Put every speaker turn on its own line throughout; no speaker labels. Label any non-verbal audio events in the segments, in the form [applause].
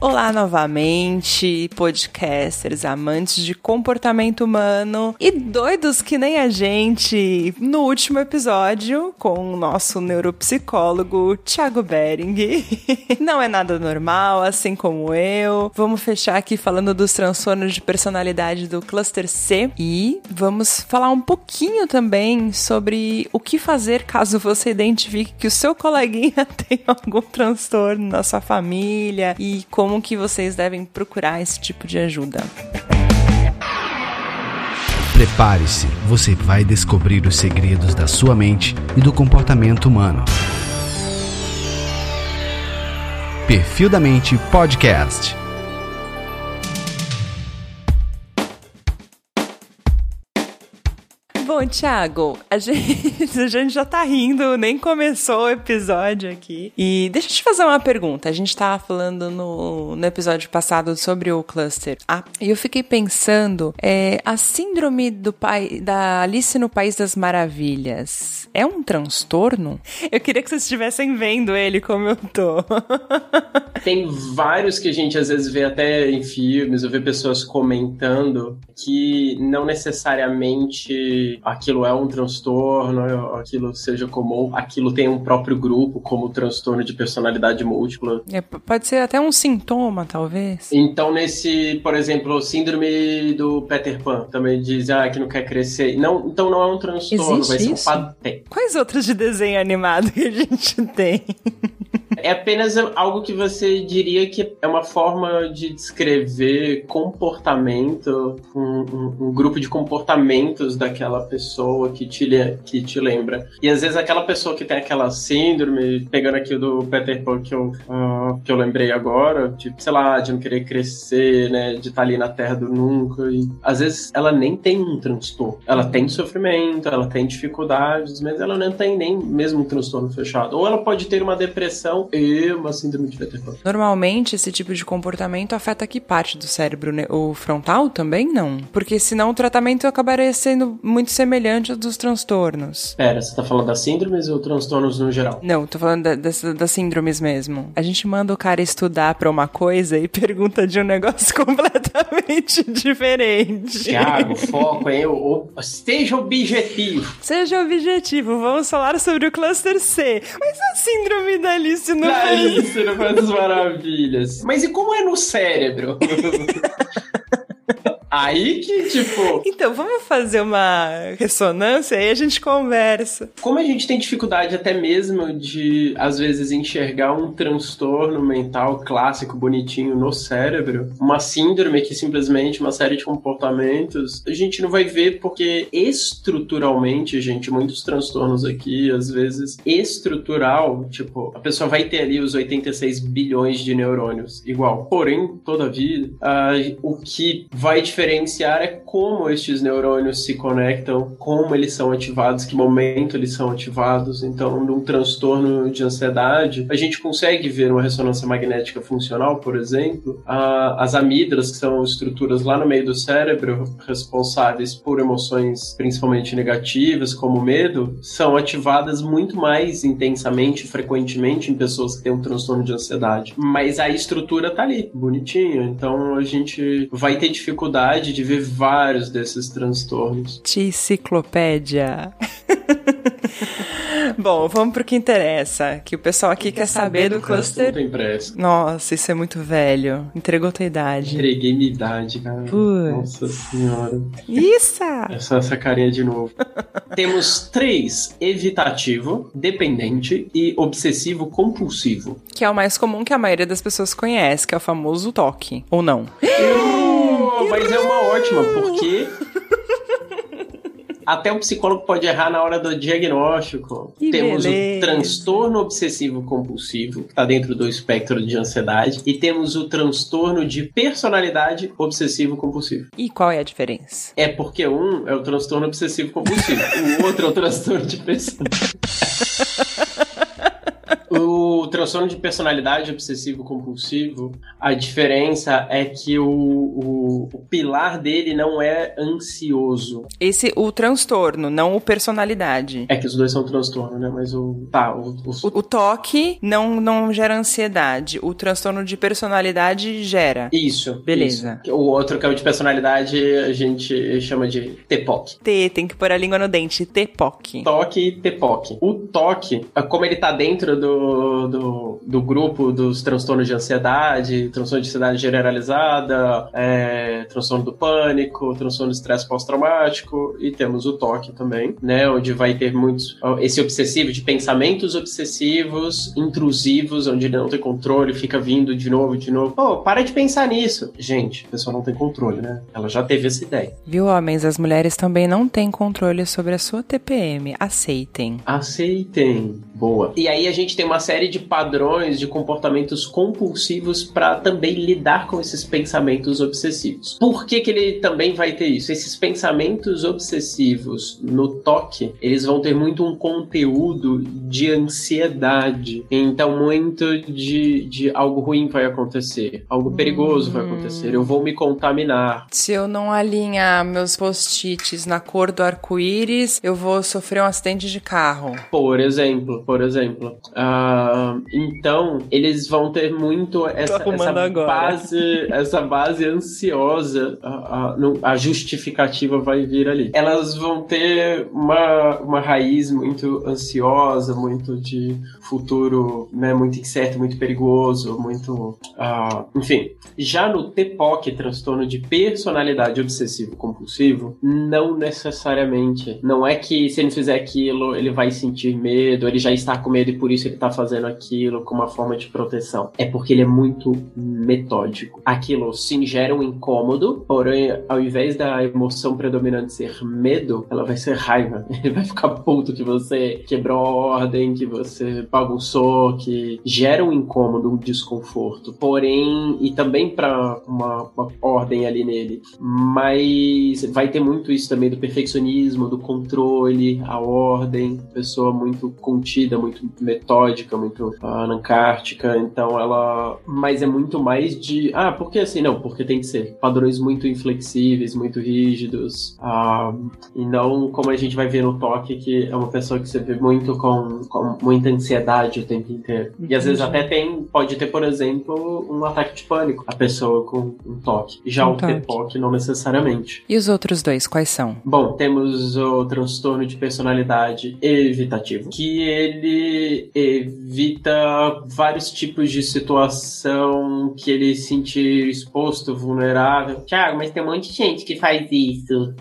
Olá novamente, podcasters, amantes de comportamento humano e doidos que nem a gente. No último episódio, com o nosso neuropsicólogo Thiago Bering. [laughs] Não é nada normal, assim como eu. Vamos fechar aqui falando dos transtornos de personalidade do cluster C e vamos falar um pouquinho também sobre o que fazer caso você identifique que o seu coleguinha [laughs] tem algum transtorno na sua família e como que vocês devem procurar esse tipo de ajuda.
Prepare-se, você vai descobrir os segredos da sua mente e do comportamento humano. Perfil da Mente Podcast.
Bom, Thiago, a gente, [laughs] a gente já tá rindo, nem começou o episódio aqui. E deixa eu te fazer uma pergunta. A gente tava falando no, no episódio passado sobre o cluster. Ah, e eu fiquei pensando, é, a síndrome do pai, da Alice no País das Maravilhas é um transtorno? Eu queria que vocês estivessem vendo ele como eu tô. [laughs]
Tem vários que a gente às vezes vê até em filmes, ou vê pessoas comentando que não necessariamente aquilo é um transtorno, aquilo seja comum, aquilo tem um próprio grupo, como transtorno de personalidade múltipla.
É, pode ser até um sintoma, talvez.
Então, nesse, por exemplo, síndrome do Peter Pan, também diz ah, que não quer crescer. Não, então não é um transtorno,
Existe
vai ser um padrão.
Quais outros de desenho animado que a gente tem?
É apenas algo que você diria que é uma forma de descrever comportamento, um, um- um grupo de comportamentos daquela pessoa que te, que te lembra. E às vezes aquela pessoa que tem aquela síndrome, pegando aqui do Peter Pan que eu, ah, que eu lembrei agora, tipo, sei lá, de não querer crescer, né, de estar ali na terra do nunca. E às vezes ela nem tem um transtorno. Ela tem sofrimento, ela tem dificuldades, mas ela não tem nem mesmo um transtorno fechado. Ou ela pode ter uma depressão e uma síndrome de Peter Pan.
Normalmente, esse tipo de comportamento afeta que parte do cérebro? né? O frontal também não? Porque senão o tratamento acabaria sendo muito semelhante ao dos transtornos.
Pera, você tá falando das síndromes ou transtornos no geral?
Não, tô falando da- dessa- das síndromes mesmo. A gente manda o cara estudar pra uma coisa e [laughs] pergunta de um negócio [laughs] completamente diferente.
Thiago, foco, hein? O- o- Seja objetivo.
Seja objetivo, vamos falar sobre o cluster C. Mas a síndrome da Alice
Alice no País das Maravilhas. Mas e como é no cérebro? [laughs] Aí que, tipo, [laughs]
Então, vamos fazer uma ressonância e a gente conversa.
como a gente tem dificuldade até mesmo de, às vezes, enxergar um transtorno mental clássico, bonitinho no cérebro, uma síndrome que simplesmente uma série de comportamentos, a gente não vai ver porque estruturalmente, gente, muitos transtornos aqui, às vezes, estrutural, tipo, a pessoa vai ter ali os 86 bilhões de neurônios, igual. Porém, todavia, ah, o que vai diferenciar é como estes neurônios se conectam, como eles são ativados, que momento eles são ativados. Então, num transtorno de ansiedade, a gente consegue ver uma ressonância magnética funcional, por exemplo, ah, as amígdalas, que são estruturas lá no meio do cérebro responsáveis por emoções principalmente negativas, como medo, são ativadas muito mais intensamente, frequentemente em pessoas que têm um transtorno de ansiedade. Mas a estrutura tá ali, bonitinha. Então a gente vai ter dificuldade de ver vários desses transtornos.
Enciclopédia. [laughs] Bom, vamos pro que interessa, que o pessoal aqui quer saber do
Não
cluster.
tem pressa.
Nossa, isso é muito velho. Entregou tua idade.
Entreguei minha idade, cara.
Putz.
Nossa senhora.
Isso!
Essa, essa carinha de novo. [laughs] Temos três: evitativo, dependente e obsessivo compulsivo.
Que é o mais comum que a maioria das pessoas conhece, que é o famoso toque. Ou não?
Mas é uma ótima, porque. Até o psicólogo pode errar na hora do diagnóstico.
Que
temos
beleza.
o transtorno obsessivo compulsivo, que está dentro do espectro de ansiedade, e temos o transtorno de personalidade obsessivo compulsivo.
E qual é a diferença?
É porque um é o transtorno obsessivo compulsivo, o outro é o transtorno de personalidade. O transtorno de personalidade obsessivo compulsivo, a diferença é que o, o, o, pilar dele não é ansioso.
Esse, o transtorno, não o personalidade.
É que os dois são transtorno, né? Mas o. Tá, o,
o... o toque não, não gera ansiedade. O transtorno de personalidade gera.
Isso.
Beleza.
Isso. O outro que é o de personalidade, a gente chama de TPOC.
T, tem que pôr a língua no dente. TPOC.
Toque e TPOC. O toque, como ele tá dentro do, do, do grupo dos transtornos de ansiedade, transtorno de ansiedade generalizada, é, transtorno do pânico, transtorno de estresse pós-traumático, e temos o toque também, né? Onde vai ter muitos. Esse obsessivo de pensamentos obsessivos, intrusivos, onde ele não tem controle, fica vindo de novo, de novo. Pô, para de pensar nisso. Gente, a pessoa não tem controle, né? Ela já teve essa ideia.
Viu, homens? As mulheres também não têm controle sobre a sua TPM. Aceitem.
Aceitem. Boa. E aí a gente tem uma série de padrões de comportamentos compulsivos para também lidar com esses pensamentos obsessivos. Por que, que ele também vai ter isso? Esses pensamentos obsessivos no toque, eles vão ter muito um conteúdo de ansiedade. Então, muito de, de algo ruim vai acontecer, algo perigoso hum. vai acontecer, eu vou me contaminar.
Se eu não alinhar meus post-its na cor do arco-íris, eu vou sofrer um acidente de carro.
Por exemplo, por exemplo. Uh, então, eles vão ter muito essa, essa base, essa base ansiosa. A, a, a, justificativa vai vir ali. Elas vão ter uma, uma raiz muito ansiosa, muito de futuro, né, muito incerto, muito perigoso, muito, uh, enfim. Já no TPOC, transtorno de personalidade obsessivo compulsivo, não necessariamente. Não é que se ele fizer aquilo, ele vai sentir medo, ele já está com medo e por isso ele está fazendo aquilo como uma forma de proteção. É porque ele é muito metódico. Aquilo sim gera um incômodo, porém, ao invés da emoção predominante ser medo, ela vai ser raiva. [laughs] Ele vai ficar puto que você quebrou a ordem, que você bagunçou, que gera um incômodo, um desconforto. Porém, e também para uma, uma ordem ali nele. Mas vai ter muito isso também do perfeccionismo, do controle, a ordem, pessoa muito contida muito metódica, muito anancártica, então ela. Mas é muito mais de. Ah, por que assim? Não, porque tem que ser. Padrões muito inflexíveis, muito rígidos. Ah, e não como a gente vai ver no toque, que é uma pessoa que você vê muito com, com muita ansiedade o tempo inteiro. E às vezes até tem. Pode ter, por exemplo, um ataque de pânico, a pessoa com um toque. Já um o TPOC não necessariamente.
E os outros dois, quais são?
Bom, temos o transtorno de personalidade evitativo, que ele ele evita vários tipos de situação que ele se sentir exposto, vulnerável. Tiago, mas tem um monte de gente que faz isso.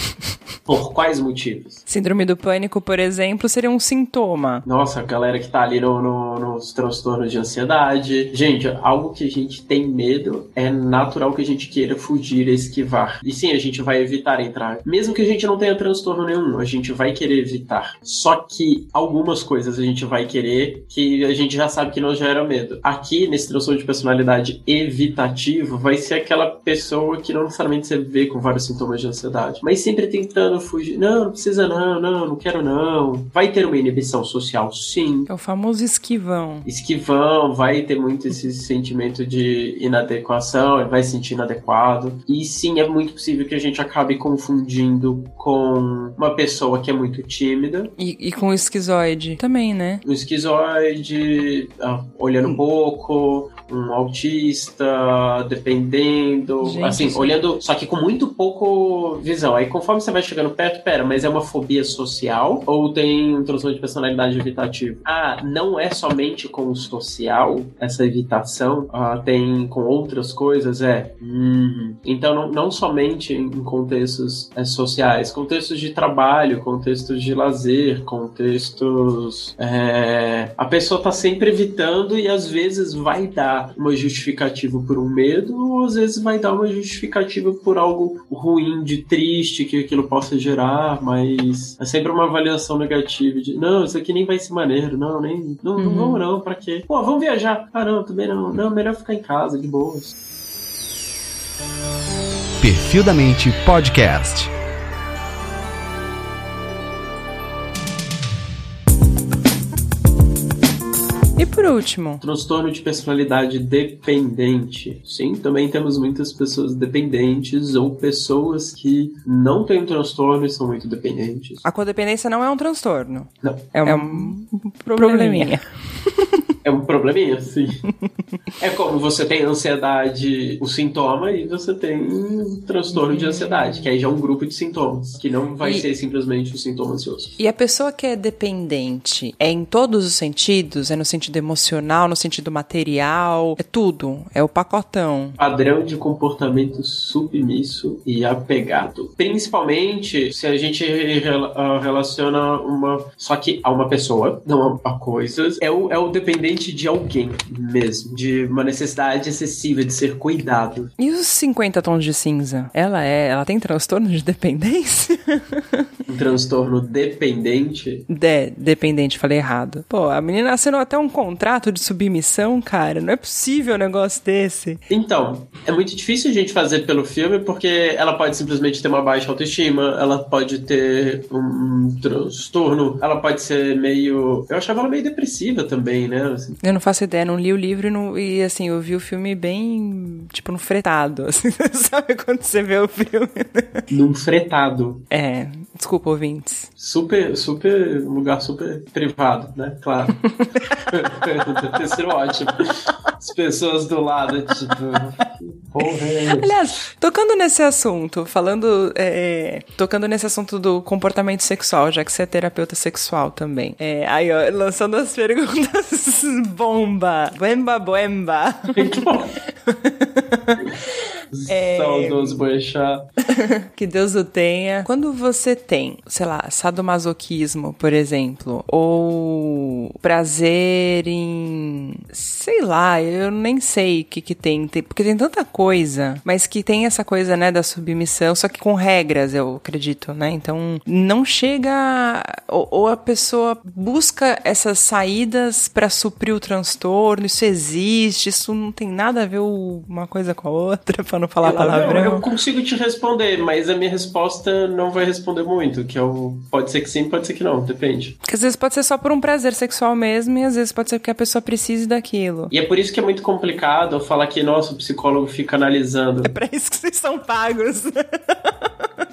[laughs] Por quais motivos?
Síndrome do pânico, por exemplo, seria um sintoma.
Nossa, a galera que tá ali no, no, nos transtornos de ansiedade. Gente, algo que a gente tem medo é natural que a gente queira fugir, esquivar. E sim, a gente vai evitar entrar. Mesmo que a gente não tenha transtorno nenhum, a gente vai querer evitar. Só que algumas coisas a gente vai querer que a gente já sabe que não gera medo. Aqui, nesse transtorno de personalidade evitativo, vai ser aquela pessoa que não necessariamente você vê com vários sintomas de ansiedade, mas sempre tentando fugir. Não, não precisa não, não, não quero não. Vai ter uma inibição social, sim.
É o famoso esquivão.
Esquivão, vai ter muito esse sentimento de inadequação, vai se sentir inadequado. E sim, é muito possível que a gente acabe confundindo com uma pessoa que é muito tímida.
E, e com o esquizoide também, né?
O esquizoide, ah, olhando um pouco, um autista, dependendo. Gente, assim, sim. olhando, só que com muito pouco visão. Aí conforme você vai chegando chegando perto, pera, mas é uma fobia social ou tem transtorno de personalidade evitativo? Ah, não é somente com o social essa evitação, ah, tem com outras coisas, é. Hum. Então, não, não somente em contextos é, sociais, contextos de trabalho, contextos de lazer, contextos. É, a pessoa tá sempre evitando e às vezes vai dar uma justificativa por um medo, ou às vezes vai dar uma justificativa por algo ruim, de triste, que aquilo possa gerar, mas é sempre uma avaliação negativa de não, isso aqui nem vai ser maneiro, não, nem. Não, uhum. não vamos não, pra quê? Pô, vamos viajar. Ah, não, também não. Não, melhor ficar em casa, de boas.
Perfil da Mente Podcast.
Por último?
Transtorno de personalidade dependente. Sim, também temos muitas pessoas dependentes ou pessoas que não têm transtorno e são muito dependentes.
A codependência não é um transtorno.
Não.
É um, é um probleminha. [laughs]
É um probleminha, sim. é como você tem ansiedade, o sintoma, e você tem um transtorno de ansiedade, que aí já é um grupo de sintomas, que não vai e... ser simplesmente o um sintoma ansioso.
E a pessoa que é dependente é em todos os sentidos? É no sentido emocional, no sentido material? É tudo? É o pacotão?
Padrão de comportamento submisso e apegado. Principalmente se a gente ah, relaciona uma. Só que a uma pessoa, não a coisas. É o, é o dependente dependente de alguém mesmo, de uma necessidade excessiva de ser cuidado.
E os 50 tons de cinza? Ela é, ela tem transtorno de dependência? [laughs]
Um transtorno dependente?
De, dependente, falei errado. Pô, a menina assinou até um contrato de submissão, cara. Não é possível um negócio desse.
Então, é muito difícil a gente fazer pelo filme porque ela pode simplesmente ter uma baixa autoestima, ela pode ter um transtorno, ela pode ser meio. Eu achava ela meio depressiva também, né?
Assim. Eu não faço ideia, não li o livro e, não, e assim, eu vi o filme bem, tipo, no fretado, [laughs] assim, sabe quando você vê o filme?
Num fretado.
É, desculpa, ouvintes.
Super, super, lugar super privado, né? Claro. [laughs] [laughs] Deve ter sido ótimo. As pessoas do lado, tipo, é
Aliás, tocando nesse assunto, falando, é, tocando nesse assunto do comportamento sexual, já que você é terapeuta sexual também. É, aí, ó, lançando as perguntas [laughs] bomba. Buemba, buemba.
é... Saudoso boechat. [laughs]
que Deus o tenha. Quando você tem, sei lá, sadomasoquismo, por exemplo, ou prazer em. sei lá, eu nem sei o que que tem, porque tem tanta coisa, mas que tem essa coisa, né, da submissão, só que com regras, eu acredito, né? Então, não chega. Ou, ou a pessoa busca essas saídas para suprir o transtorno, isso existe, isso não tem nada a ver uma coisa com a outra, [laughs] pra não falar eu, palavrão.
Eu, eu consigo te responder, mas a minha resposta não vai responder muito, que é o pode ser que sim, pode ser que não, depende.
Porque às vezes pode ser só por um prazer sexual mesmo, e às vezes pode ser porque a pessoa precise daquilo.
E é por isso que é muito complicado falar que, nossa, o psicólogo fica analisando.
É pra isso que vocês são pagos. [laughs]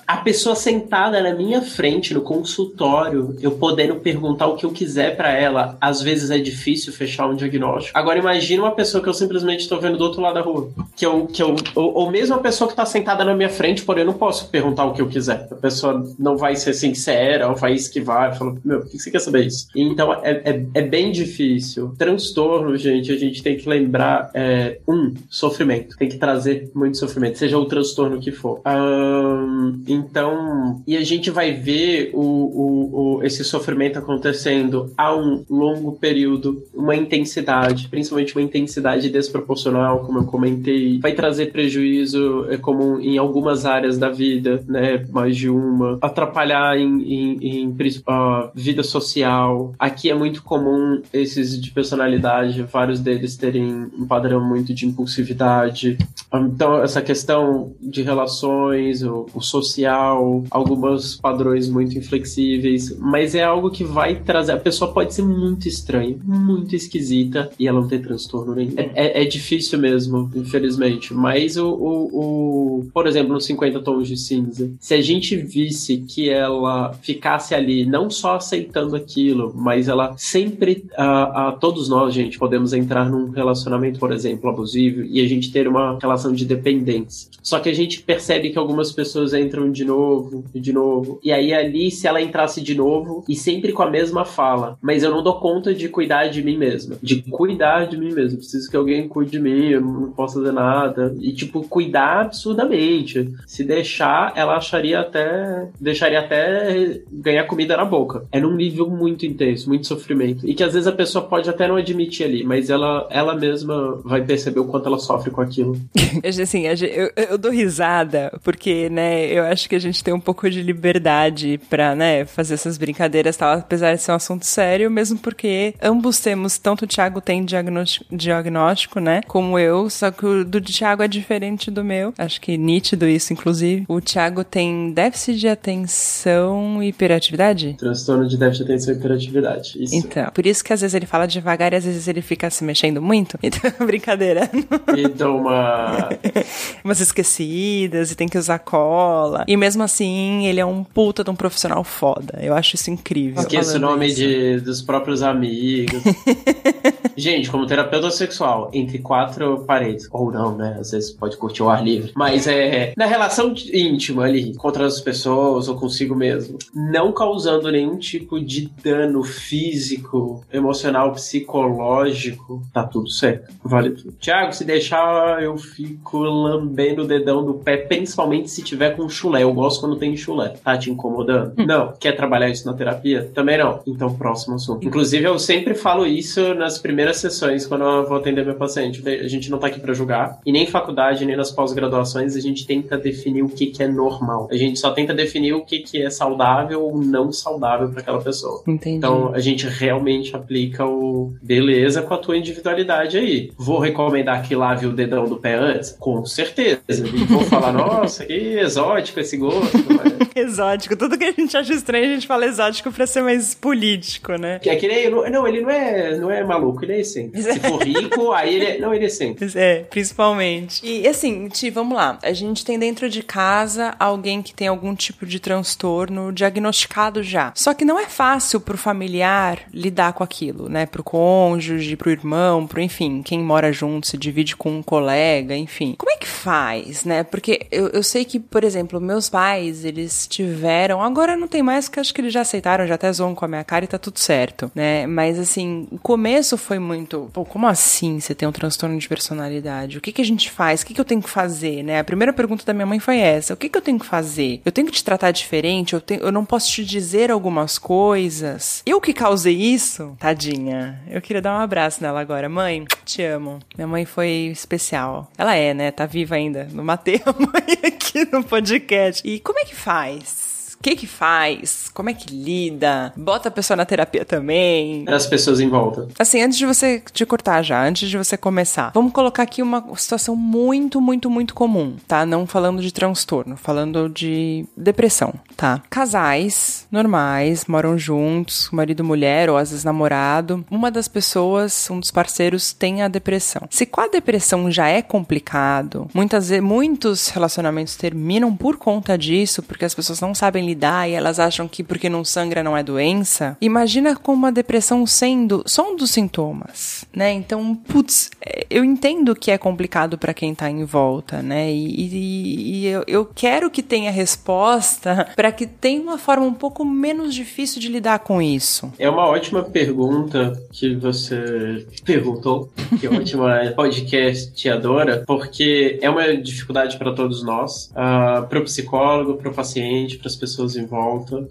a pessoa sentada na minha frente no consultório, eu podendo perguntar o que eu quiser para ela, às vezes é difícil fechar um diagnóstico. Agora imagine uma pessoa que eu simplesmente tô vendo do outro lado da rua, que eu que eu ou, ou mesmo a pessoa que tá sentada na minha frente, porém eu não posso perguntar o que eu quiser. A pessoa não vai ser sincera, ou vai esquivar, fala, meu, por que você quer saber isso? Então é, é, é bem difícil. Transtorno, gente, a gente tem que lembrar é, um sofrimento, tem que trazer muito sofrimento, seja o transtorno que for. Um, então, e a gente vai ver o, o, o, esse sofrimento acontecendo a um longo período, uma intensidade, principalmente uma intensidade desproporcional, como eu comentei, vai trazer prejuízo é, como em algumas áreas da vida, né? Mais de uma, atrapalhar em, em, em uh, vida social. Aqui é muito comum esses de personalidade, vários deles terem um padrão muito de impulsividade. Então, essa questão de relações, o, o social social, alguns padrões muito inflexíveis, mas é algo que vai trazer. A pessoa pode ser muito estranha, muito esquisita e ela não ter transtorno nenhum. É, é, é difícil mesmo, infelizmente. Mas o, o, o, por exemplo, no 50 Tons de Cinza, se a gente visse que ela ficasse ali, não só aceitando aquilo, mas ela sempre. a todos nós, gente, podemos entrar num relacionamento, por exemplo, abusivo e a gente ter uma relação de dependência. Só que a gente percebe que algumas pessoas entram de novo, e de novo. E aí ali, se ela entrasse de novo, e sempre com a mesma fala, mas eu não dou conta de cuidar de mim mesma. De cuidar de mim mesma. Preciso que alguém cuide de mim, eu não posso fazer nada. E, tipo, cuidar absurdamente. Se deixar, ela acharia até. deixaria até ganhar comida na boca. É num nível muito intenso, muito sofrimento. E que às vezes a pessoa pode até não admitir ali, mas ela, ela mesma vai perceber o quanto ela sofre com aquilo. [laughs]
assim, eu, eu dou risada, porque, né, eu acho que a gente tem um pouco de liberdade pra, né, fazer essas brincadeiras tal, apesar de ser um assunto sério, mesmo porque ambos temos, tanto o Thiago tem diagnóstico, diagnóstico, né, como eu, só que o do Thiago é diferente do meu. Acho que nítido isso, inclusive. O Thiago tem déficit de atenção e hiperatividade?
Transtorno de déficit de atenção e hiperatividade, isso.
Então, por isso que às vezes ele fala devagar e às vezes ele fica se mexendo muito. [laughs] Então, brincadeira.
E dá uma... [laughs]
Umas esquecidas e tem que usar cola. E mesmo assim, ele é um puta de um profissional foda. Eu acho isso incrível.
Esqueço o nome de, dos próprios amigos. [laughs] Gente, como terapeuta sexual, entre quatro paredes, ou não, né? Às vezes pode curtir o ar livre. Mas é na relação íntima ali, com outras pessoas ou consigo mesmo, não causando nenhum tipo de dano físico, emocional, psicológico, tá tudo certo. Vale tudo. Tiago, se deixar, eu fico lambendo o dedão do pé, principalmente se tiver com chulé. Eu gosto quando tem chulé. Tá te incomodando? Hum. Não. Quer trabalhar isso na terapia? Também não. Então, próximo assunto. Inclusive, eu sempre falo isso nas primeiras sessões, quando eu vou atender meu paciente. A gente não tá aqui para julgar. E nem faculdade, nem nas pós-graduações, a gente tenta definir o que, que é normal. A gente só tenta definir o que, que é saudável ou não saudável para aquela pessoa.
Entendi.
Então, a gente realmente aplica o beleza com a tua individualidade aí. Vou recomendar que lave o dedão do pé antes? Com certeza. E vou falar, nossa, que exótico esse gosto. [laughs]
exótico. Tudo que a gente acha estranho, a gente fala exótico pra ser mais político, né?
Que é que ele, não, ele não é, não é maluco, ele é excêntrico. Se for rico, [laughs] aí ele é, não, ele é excêntrico.
É, principalmente. E assim, Ti, vamos lá. A gente tem dentro de casa alguém que tem algum tipo de transtorno diagnosticado já. Só que não é fácil pro familiar lidar com aquilo, né? Pro cônjuge, pro irmão, pro enfim, quem mora junto, se divide com um colega, enfim. Como é que faz, né? Porque eu, eu sei que, por exemplo, meus pais, eles tiveram. Agora não tem mais, porque acho que eles já aceitaram, já até zoam com a minha cara e tá tudo certo, né? Mas assim, o começo foi muito. Pô, como assim você tem um transtorno de personalidade? O que, que a gente faz? O que, que eu tenho que fazer, né? A primeira pergunta da minha mãe foi essa: o que, que eu tenho que fazer? Eu tenho que te tratar diferente? Eu, tenho, eu não posso te dizer algumas coisas? Eu que causei isso? Tadinha. Eu queria dar um abraço nela agora. Mãe, te amo. Minha mãe foi especial. Ela é, né? Tá viva ainda. Não matei a mãe [laughs] aqui no podcast. E como é que faz? O que que faz? Como é que lida? Bota a pessoa na terapia também?
As pessoas em volta.
Assim, antes de você te cortar já, antes de você começar, vamos colocar aqui uma situação muito, muito, muito comum, tá? Não falando de transtorno, falando de depressão, tá? Casais normais, moram juntos, marido e mulher, ou às vezes namorado. Uma das pessoas, um dos parceiros, tem a depressão. Se com a depressão já é complicado, muitas vezes, muitos relacionamentos terminam por conta disso, porque as pessoas não sabem lidar e elas acham que porque não sangra não é doença. Imagina com uma depressão sendo só um dos sintomas, né? Então, putz, é, eu entendo que é complicado para quem tá em volta, né? E, e, e eu, eu, quero que tenha resposta [laughs] para que tenha uma forma um pouco menos difícil de lidar com isso.
É uma ótima pergunta que você perguntou, que é ótima [laughs] podcast adora, porque é uma dificuldade para todos nós, uh, ah, para o psicólogo, para o paciente, para as pessoas pessoas em volta,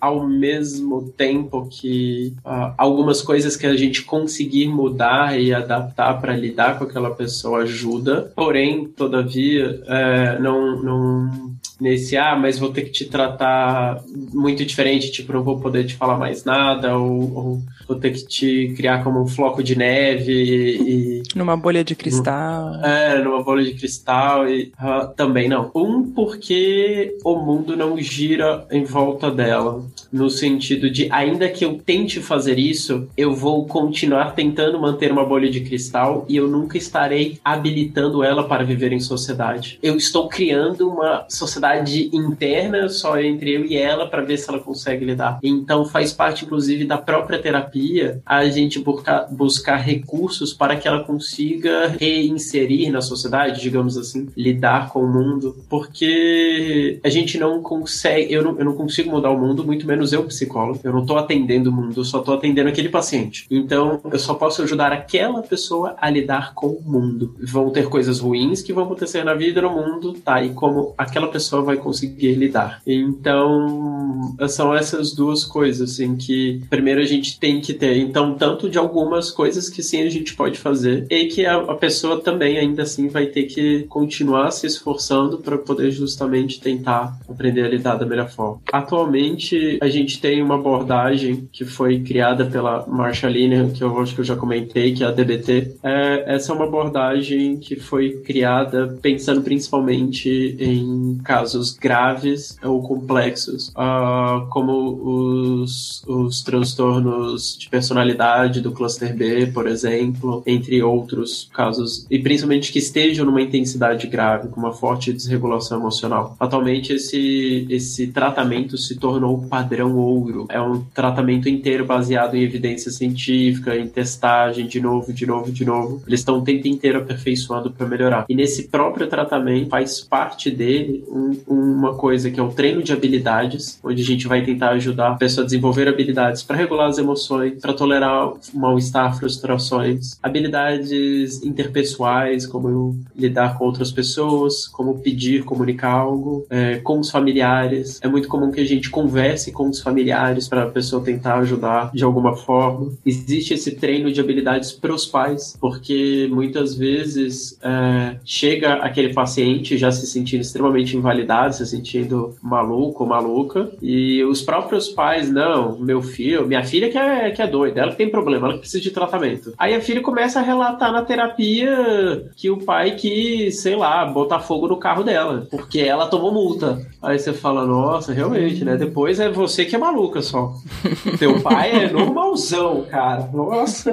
ao mesmo tempo que uh, algumas coisas que a gente conseguir mudar e adaptar para lidar com aquela pessoa ajuda, porém, todavia, é, não, não nesse, ah, mas vou ter que te tratar muito diferente, tipo, não vou poder te falar mais nada, ou, ou vou ter que te criar como um floco de neve e.
Numa bolha de cristal.
É, numa bolha de cristal e uh, também não. Um, porque o mundo não gira em volta dela, no sentido de, ainda que eu tente fazer isso, eu vou continuar tentando manter uma bolha de cristal e eu nunca estarei habilitando ela para viver em sociedade. Eu estou criando uma sociedade interna só entre eu e ela para ver se ela consegue lidar. Então faz parte, inclusive, da própria terapia a gente buscar, buscar recursos para que ela consiga reinserir na sociedade, digamos assim, lidar com o mundo, porque a gente não consegue, eu não, eu não consigo mudar o mundo, muito menos eu, psicólogo. Eu não estou atendendo o mundo, eu só estou atendendo aquele paciente. Então eu só posso ajudar aquela pessoa a lidar com o mundo. Vão ter coisas ruins que vão acontecer na vida no mundo, tá? E como aquela pessoa pessoa vai conseguir lidar. Então, são essas duas coisas, assim, que primeiro a gente tem que ter. Então, tanto de algumas coisas que sim a gente pode fazer, e que a, a pessoa também, ainda assim, vai ter que continuar se esforçando para poder justamente tentar aprender a lidar da melhor forma. Atualmente, a gente tem uma abordagem que foi criada pela Marsha Linehan, que eu acho que eu já comentei, que é a DBT. É, essa é uma abordagem que foi criada pensando principalmente em casos graves ou complexos, uh, como os, os transtornos de personalidade do cluster B, por exemplo, entre outros casos, e principalmente que estejam numa intensidade grave, com uma forte desregulação emocional. Atualmente, esse, esse tratamento se tornou padrão ouro. É um tratamento inteiro baseado em evidência científica, em testagem, de novo, de novo, de novo. Eles estão o tempo inteiro aperfeiçoando para melhorar. E nesse próprio tratamento faz parte dele um, uma coisa que é o treino de habilidades, onde a gente vai tentar ajudar a pessoa a desenvolver habilidades para regular as emoções, para tolerar mal-estar, frustrações, habilidades interpessoais, como lidar com outras pessoas, como pedir, comunicar algo, é, com os familiares. É muito comum que a gente converse com os familiares para a pessoa tentar ajudar de alguma forma. Existe esse treino de habilidades para os pais, porque muitas vezes é, chega aquele paciente já se sentindo extremamente invalidado, se sentindo maluco ou maluca, e os próprios pais, não, meu filho, minha filha que é, que é doida, ela tem problema, ela precisa de tratamento. Aí a filha começa a relatar na terapia que o pai quis, sei lá, botar fogo no carro dela, porque ela tomou multa. Aí você fala, nossa, realmente, né? Depois é você que é maluca só. [laughs] Teu pai é normalzão, cara. Nossa.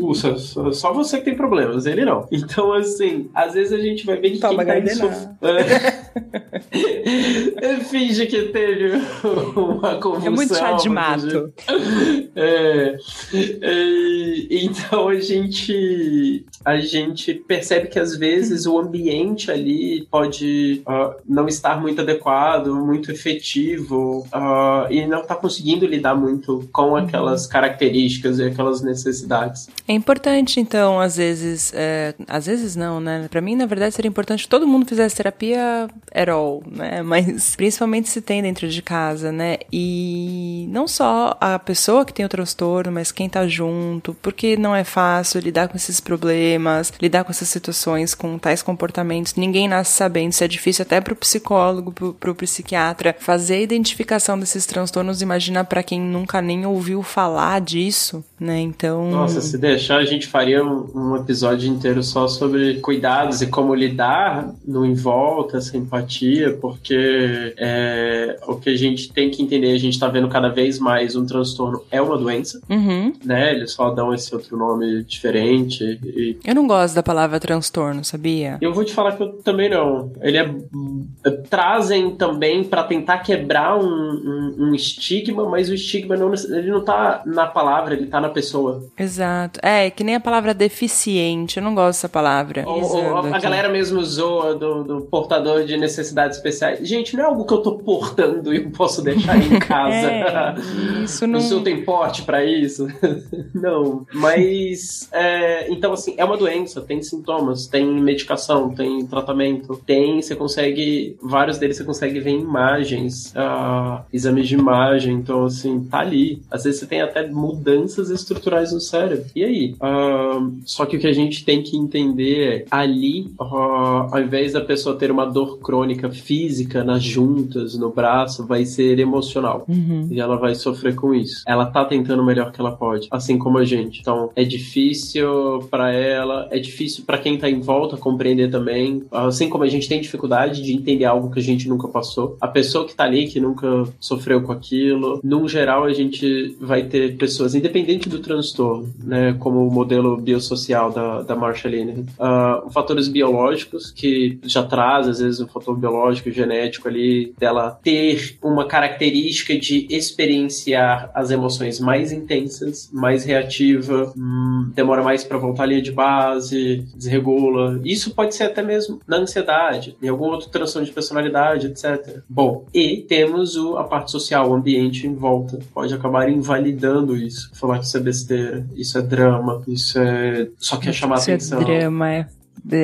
Ufa, só você que tem problemas, ele não. Então, assim, às vezes a gente vai ver que
Toma
quem tá em sof... Finge que teve uma convulsão.
É muito chá de mato.
É, é, então a gente a gente percebe que às vezes o ambiente ali pode uh, não estar muito adequado, muito efetivo uh, e não está conseguindo lidar muito com uhum. aquelas características e aquelas necessidades.
É importante então às vezes, é, às vezes não, né? Para mim na verdade seria importante que todo mundo fizesse terapia at all, né? Mas principalmente se tem dentro de casa, né? E não só a pessoa que tem o transtorno, mas quem tá junto, porque não é fácil lidar com esses problemas, lidar com essas situações, com tais comportamentos. Ninguém nasce sabendo, isso é difícil até pro psicólogo, pro, pro psiquiatra fazer a identificação desses transtornos. Imagina para quem nunca nem ouviu falar disso, né? Então.
Nossa, se deixar, a gente faria um, um episódio inteiro só sobre cuidados e como lidar no em volta, essa porque é, o que a gente tem que entender, a gente está vendo cada vez mais um transtorno é uma doença,
uhum.
né? Eles só dão esse outro nome diferente. E...
Eu não gosto da palavra transtorno, sabia?
Eu vou te falar que eu também não. Ele é. Trazem também para tentar quebrar um, um, um, estigma, mas o estigma não, ele não tá na palavra, ele tá na pessoa.
Exato. É, que nem a palavra deficiente, eu não gosto dessa palavra.
Ou, ou a galera mesmo zoa do, do, portador de necessidades especiais. Gente, não é algo que eu tô portando e eu posso deixar em casa. [laughs]
é, isso [laughs] não...
O senhor tem porte para isso? [laughs] não, mas... É, então, assim, é uma doença, tem sintomas, tem medicação, tem tratamento, tem, você consegue... Vários deles você consegue ver imagens, uh, exames de imagem, então, assim, tá ali. Às vezes você tem até mudanças estruturais no cérebro. E aí? Uh, só que o que a gente tem que entender é, ali, uh, ao invés da pessoa ter uma dor crônica física nas juntas, no braço, vai ser emocional.
Uhum.
E ela vai sofrer com isso. Ela tá tentando o melhor que ela pode, assim como a gente. Então, é difícil para ela, é difícil para quem tá em volta compreender também. Assim como a gente tem dificuldade de entender algo que a gente nunca passou. A pessoa que tá ali, que nunca sofreu com aquilo, num geral, a gente vai ter pessoas, independente do transtorno, né? Como o modelo biosocial da, da Marsha Linehan. Uh, fatores biológicos que já traz, às vezes, fator biológico, genético ali, dela ter uma característica de experienciar as emoções mais intensas, mais reativa, hum, demora mais para voltar à linha de base, desregula. Isso pode ser até mesmo na ansiedade, em algum outro transtorno de personalidade, etc. Bom, e temos o, a parte social, o ambiente em volta. Pode acabar invalidando isso. Falar que isso é besteira, isso é drama, isso é. Só quer chamar
isso
atenção.
É drama, é é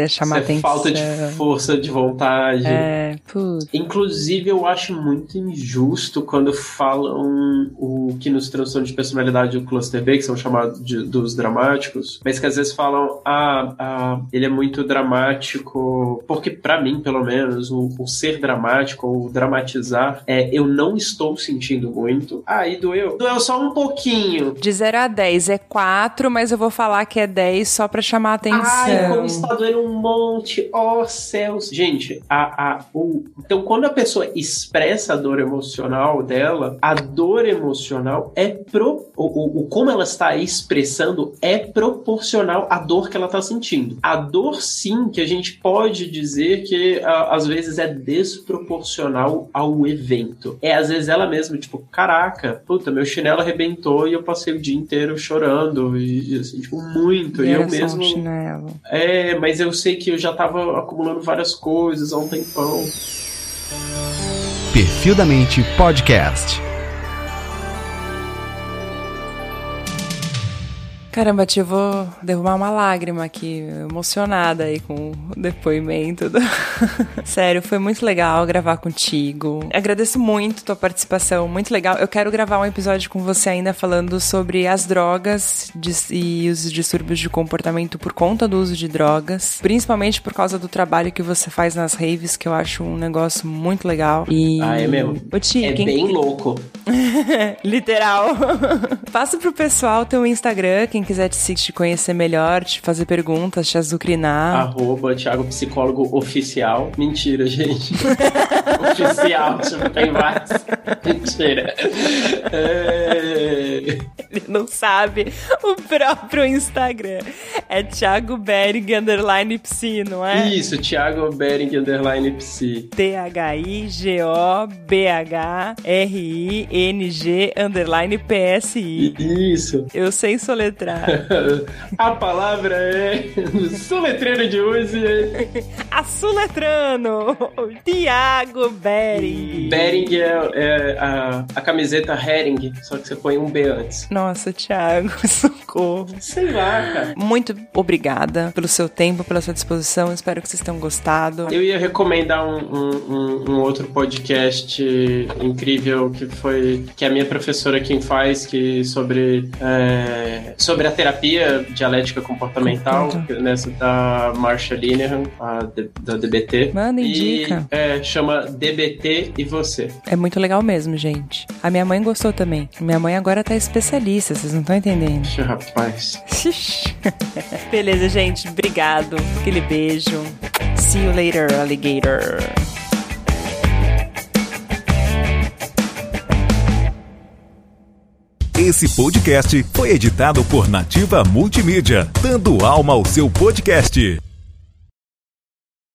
chamar
Isso é
atenção.
falta de força de vontade.
É, putz.
Inclusive, eu acho muito injusto quando falam o que nos transtornos de personalidade do cluster B, que são chamados de, dos dramáticos, mas que às vezes falam, ah, ah ele é muito dramático, porque para mim, pelo menos, o, o, ser dramático ou dramatizar é eu não estou sentindo muito. Ah, e doeu? Doeu só um pouquinho.
De 0 a 10 é 4, mas eu vou falar que é 10 só pra chamar a atenção.
Ai, como está doendo um monte, ó oh, céus. Gente, a, a, o, então quando a pessoa expressa a dor emocional dela, a dor emocional é pro, o, o, o como ela está expressando é proporcional à dor que ela está sentindo. A dor, sim, que a gente pode dizer que a, às vezes é desproporcional ao evento. É às vezes ela mesma, tipo, caraca, puta, meu chinelo arrebentou e eu passei o dia inteiro chorando e, assim, tipo, muito.
E,
eu mesmo.
um chinelo.
É, mas eu sei que eu já tava acumulando várias coisas há um tempão.
Perfil da Mente Podcast.
Caramba, tia, eu vou derrubar uma lágrima aqui, emocionada aí com o depoimento. Do... [laughs] Sério, foi muito legal gravar contigo. Agradeço muito tua participação, muito legal. Eu quero gravar um episódio com você ainda falando sobre as drogas e os distúrbios de comportamento por conta do uso de drogas, principalmente por causa do trabalho que você faz nas raves, que eu acho um negócio muito legal. E...
Ah, é mesmo?
Ô, tia,
é
quem...
bem louco. [laughs]
Literal. [laughs] Passa pro pessoal teu Instagram, quem quiser te, te conhecer melhor, te fazer perguntas, te azucrinar.
Arroba Thiago Psicólogo Oficial. Mentira, gente. [laughs] oficial, tipo, tem vários. Mentira. É...
Ele não sabe o próprio Instagram. É Thiago Bering underline psi, não é?
Isso, Thiago Bering underline psi.
T-H-I-G-O-B-H-R-I-N-G underline P-S-I.
Isso.
Eu sei soletrar. [laughs]
A palavra é soletreiro de hoje. [laughs]
A soletrando. Tiago Bering.
Bering é, é a, a, camiseta Hering, só que você põe um B antes.
Nossa, Thiago, [laughs] socorro.
Sei lá, cara.
Muito obrigada pelo seu tempo, pela sua disposição. Espero que vocês tenham gostado.
Eu ia recomendar um, um, um outro podcast incrível que foi que a minha professora quem faz que sobre é, sobre a terapia dialética comportamental nessa da Marsha Linehan a, da DBT
Manda
e,
indica
é, chama DBT e você.
É muito legal mesmo gente. A minha mãe gostou também. Minha mãe agora tá especialista vocês não estão entendendo.
Rapaz. [laughs]
Beleza gente. Obrigado. Aquele beijo. See you later alligator.
Esse podcast foi editado por Nativa Multimídia, dando alma ao seu podcast.